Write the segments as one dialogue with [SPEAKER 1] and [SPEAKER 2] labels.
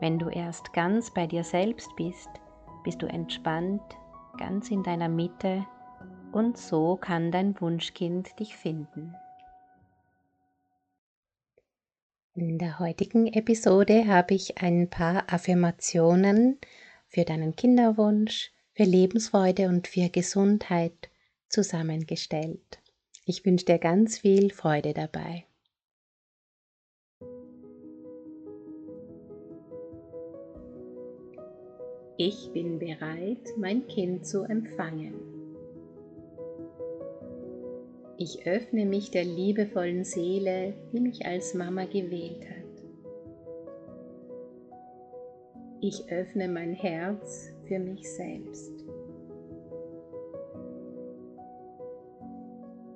[SPEAKER 1] Wenn du erst ganz bei dir selbst bist, bist du entspannt, ganz in deiner Mitte und so kann dein Wunschkind dich finden. In der heutigen Episode habe ich ein paar Affirmationen für deinen Kinderwunsch, für Lebensfreude und für Gesundheit zusammengestellt. Ich wünsche dir ganz viel Freude dabei. Ich bin bereit, mein Kind zu empfangen. Ich öffne mich der liebevollen Seele, die mich als Mama gewählt hat. Ich öffne mein Herz für mich selbst.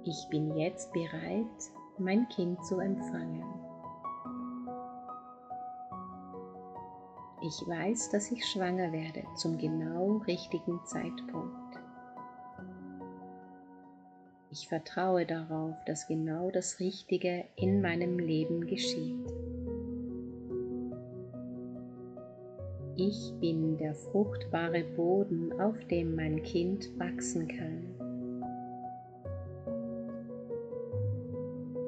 [SPEAKER 1] Ich bin jetzt bereit, mein Kind zu empfangen. Ich weiß, dass ich schwanger werde zum genau richtigen Zeitpunkt. Ich vertraue darauf, dass genau das Richtige in meinem Leben geschieht. Ich bin der fruchtbare Boden, auf dem mein Kind wachsen kann.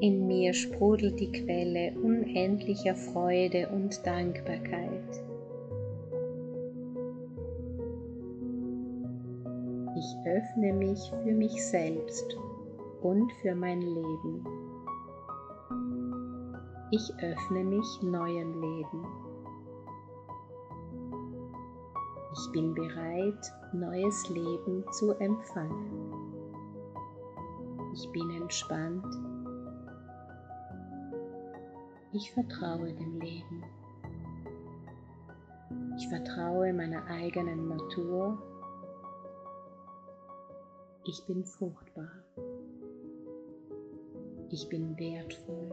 [SPEAKER 1] In mir sprudelt die Quelle unendlicher Freude und Dankbarkeit. Öffne mich für mich selbst und für mein Leben. Ich öffne mich neuen Leben. Ich bin bereit, neues Leben zu empfangen. Ich bin entspannt. Ich vertraue dem Leben. Ich vertraue meiner eigenen Natur ich bin fruchtbar. Ich bin wertvoll.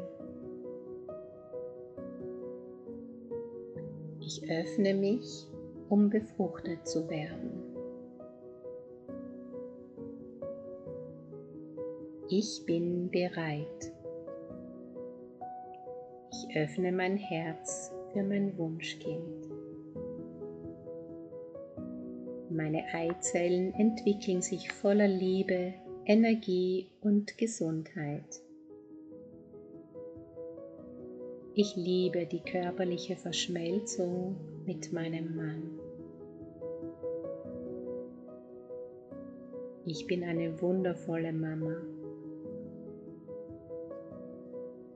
[SPEAKER 1] Ich öffne mich, um befruchtet zu werden. Ich bin bereit. Ich öffne mein Herz für mein Wunschkind. Meine Eizellen entwickeln sich voller Liebe, Energie und Gesundheit. Ich liebe die körperliche Verschmelzung mit meinem Mann. Ich bin eine wundervolle Mama.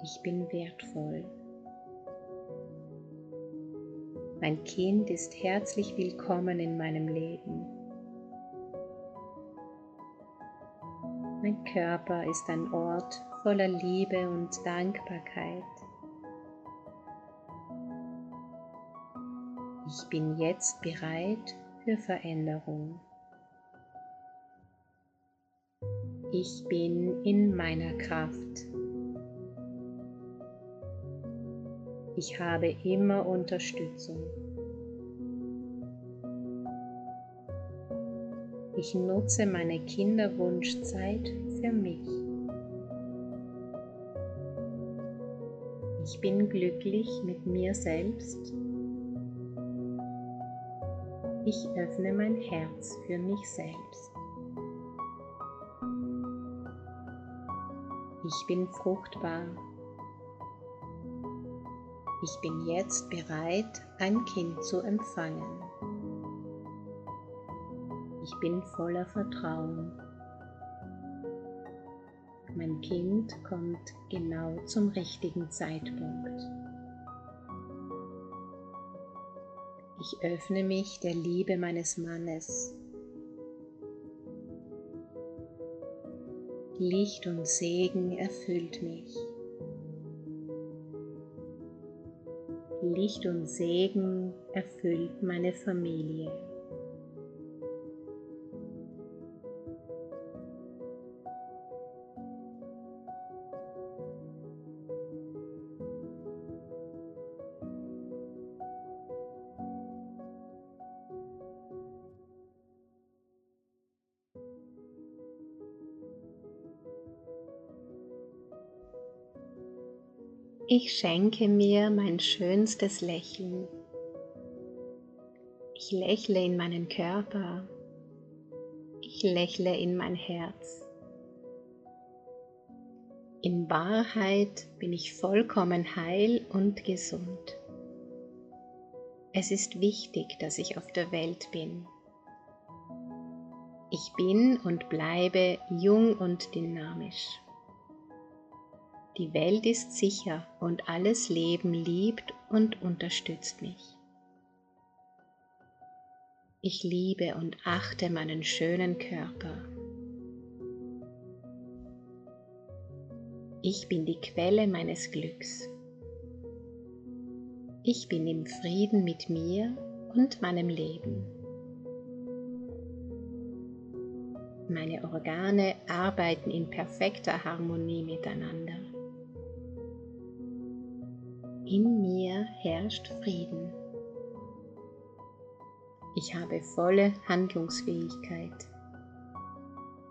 [SPEAKER 1] Ich bin wertvoll. Mein Kind ist herzlich willkommen in meinem Leben. Mein Körper ist ein Ort voller Liebe und Dankbarkeit. Ich bin jetzt bereit für Veränderung. Ich bin in meiner Kraft. Ich habe immer Unterstützung. Ich nutze meine Kinderwunschzeit für mich. Ich bin glücklich mit mir selbst. Ich öffne mein Herz für mich selbst. Ich bin fruchtbar ich bin jetzt bereit, ein Kind zu empfangen. Ich bin voller Vertrauen. Mein Kind kommt genau zum richtigen Zeitpunkt. Ich öffne mich der Liebe meines Mannes. Licht und Segen erfüllt mich. Licht und Segen erfüllt meine Familie. Ich schenke mir mein schönstes Lächeln. Ich lächle in meinen Körper. Ich lächle in mein Herz. In Wahrheit bin ich vollkommen heil und gesund. Es ist wichtig, dass ich auf der Welt bin. Ich bin und bleibe jung und dynamisch. Die Welt ist sicher und alles Leben liebt und unterstützt mich. Ich liebe und achte meinen schönen Körper. Ich bin die Quelle meines Glücks. Ich bin im Frieden mit mir und meinem Leben. Meine Organe arbeiten in perfekter Harmonie miteinander. In mir herrscht Frieden. Ich habe volle Handlungsfähigkeit.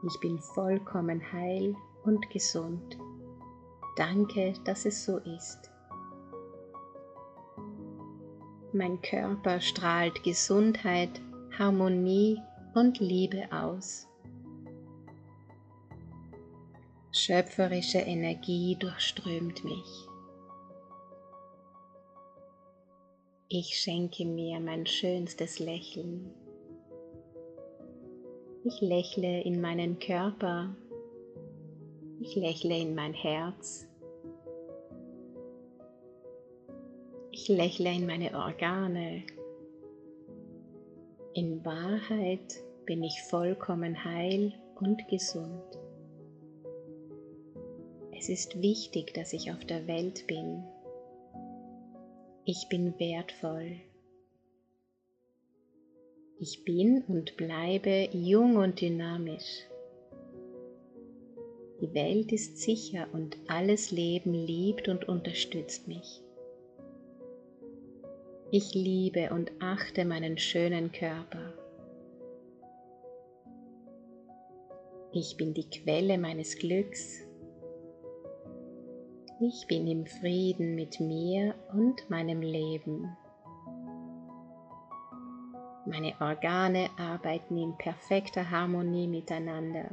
[SPEAKER 1] Ich bin vollkommen heil und gesund. Danke, dass es so ist. Mein Körper strahlt Gesundheit, Harmonie und Liebe aus. Schöpferische Energie durchströmt mich. Ich schenke mir mein schönstes Lächeln. Ich lächle in meinen Körper. Ich lächle in mein Herz. Ich lächle in meine Organe. In Wahrheit bin ich vollkommen heil und gesund. Es ist wichtig, dass ich auf der Welt bin ich bin wertvoll. Ich bin und bleibe jung und dynamisch. Die Welt ist sicher und alles Leben liebt und unterstützt mich. Ich liebe und achte meinen schönen Körper. Ich bin die Quelle meines Glücks ich bin im Frieden mit mir und meinem Leben. Meine Organe arbeiten in perfekter Harmonie miteinander.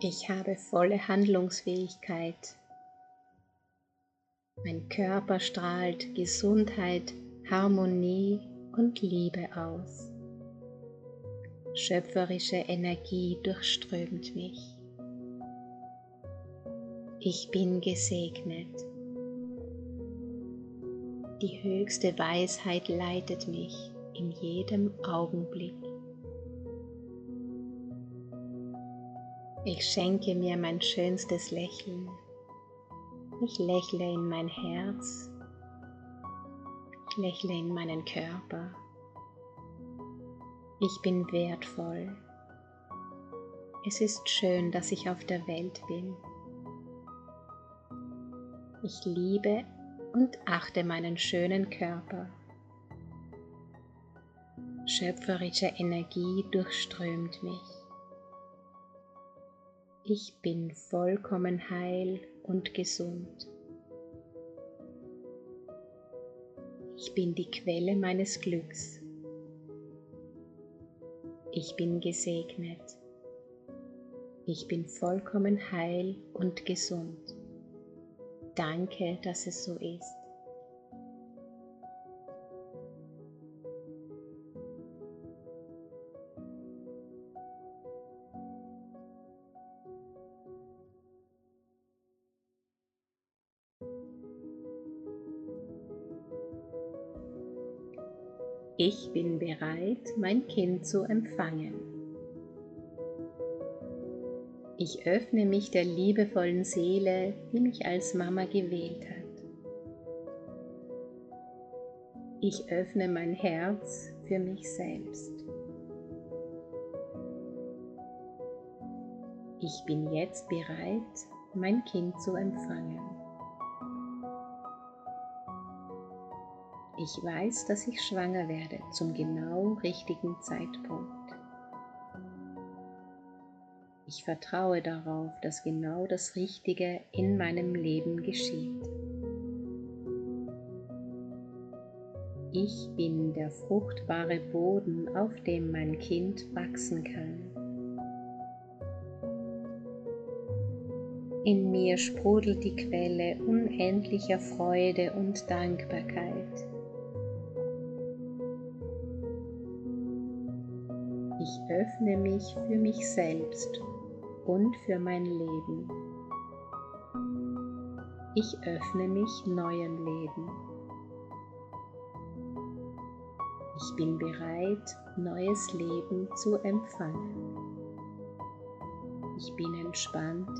[SPEAKER 1] Ich habe volle Handlungsfähigkeit. Mein Körper strahlt Gesundheit, Harmonie und Liebe aus. Schöpferische Energie durchströmt mich. Ich bin gesegnet. Die höchste Weisheit leitet mich in jedem Augenblick. Ich schenke mir mein schönstes Lächeln. Ich lächle in mein Herz. Ich lächle in meinen Körper. Ich bin wertvoll. Es ist schön, dass ich auf der Welt bin. Ich liebe und achte meinen schönen Körper. Schöpferische Energie durchströmt mich. Ich bin vollkommen heil und gesund. Ich bin die Quelle meines Glücks. Ich bin gesegnet. Ich bin vollkommen heil und gesund. Danke, dass es so ist. Ich bin bereit, mein Kind zu empfangen. Ich öffne mich der liebevollen Seele, die mich als Mama gewählt hat. Ich öffne mein Herz für mich selbst. Ich bin jetzt bereit, mein Kind zu empfangen. Ich weiß, dass ich schwanger werde zum genau richtigen Zeitpunkt. Ich vertraue darauf, dass genau das Richtige in meinem Leben geschieht. Ich bin der fruchtbare Boden, auf dem mein Kind wachsen kann. In mir sprudelt die Quelle unendlicher Freude und Dankbarkeit. Ich öffne mich für mich selbst und für mein Leben. Ich öffne mich neuem Leben. Ich bin bereit, neues Leben zu empfangen. Ich bin entspannt.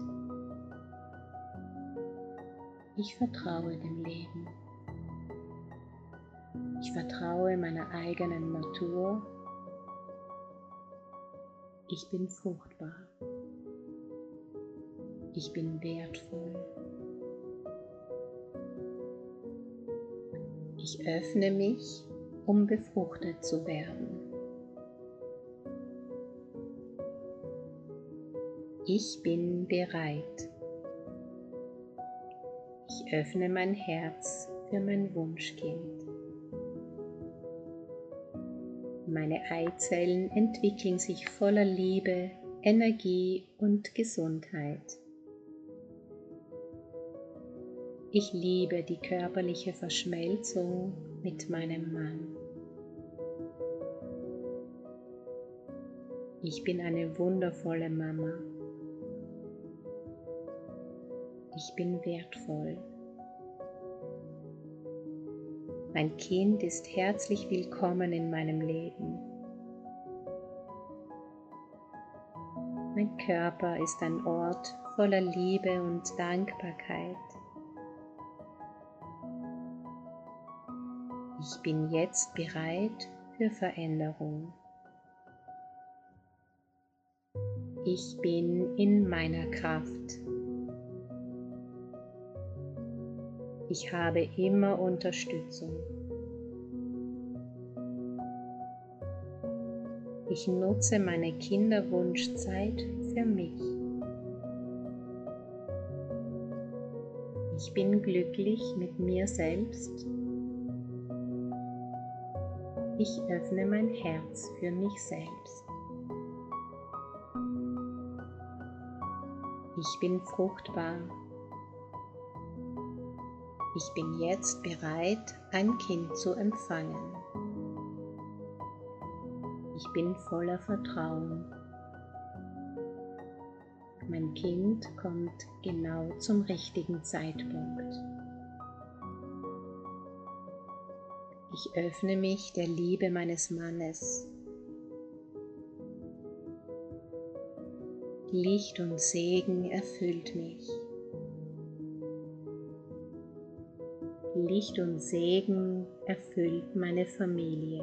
[SPEAKER 1] Ich vertraue dem Leben. Ich vertraue meiner eigenen Natur. Ich bin fruchtbar. Ich bin wertvoll. Ich öffne mich, um befruchtet zu werden. Ich bin bereit. Ich öffne mein Herz für mein Wunschkind. Meine Eizellen entwickeln sich voller Liebe, Energie und Gesundheit. Ich liebe die körperliche Verschmelzung mit meinem Mann. Ich bin eine wundervolle Mama. Ich bin wertvoll. Mein Kind ist herzlich willkommen in meinem Leben. Mein Körper ist ein Ort voller Liebe und Dankbarkeit. Ich bin jetzt bereit für Veränderung. Ich bin in meiner Kraft. Ich habe immer Unterstützung. Ich nutze meine Kinderwunschzeit für mich. Ich bin glücklich mit mir selbst ich öffne mein Herz für mich selbst. Ich bin fruchtbar. Ich bin jetzt bereit, ein Kind zu empfangen. Ich bin voller Vertrauen. Mein Kind kommt genau zum richtigen Zeitpunkt. Ich öffne mich der Liebe meines Mannes. Licht und Segen erfüllt mich. Licht und Segen erfüllt meine Familie.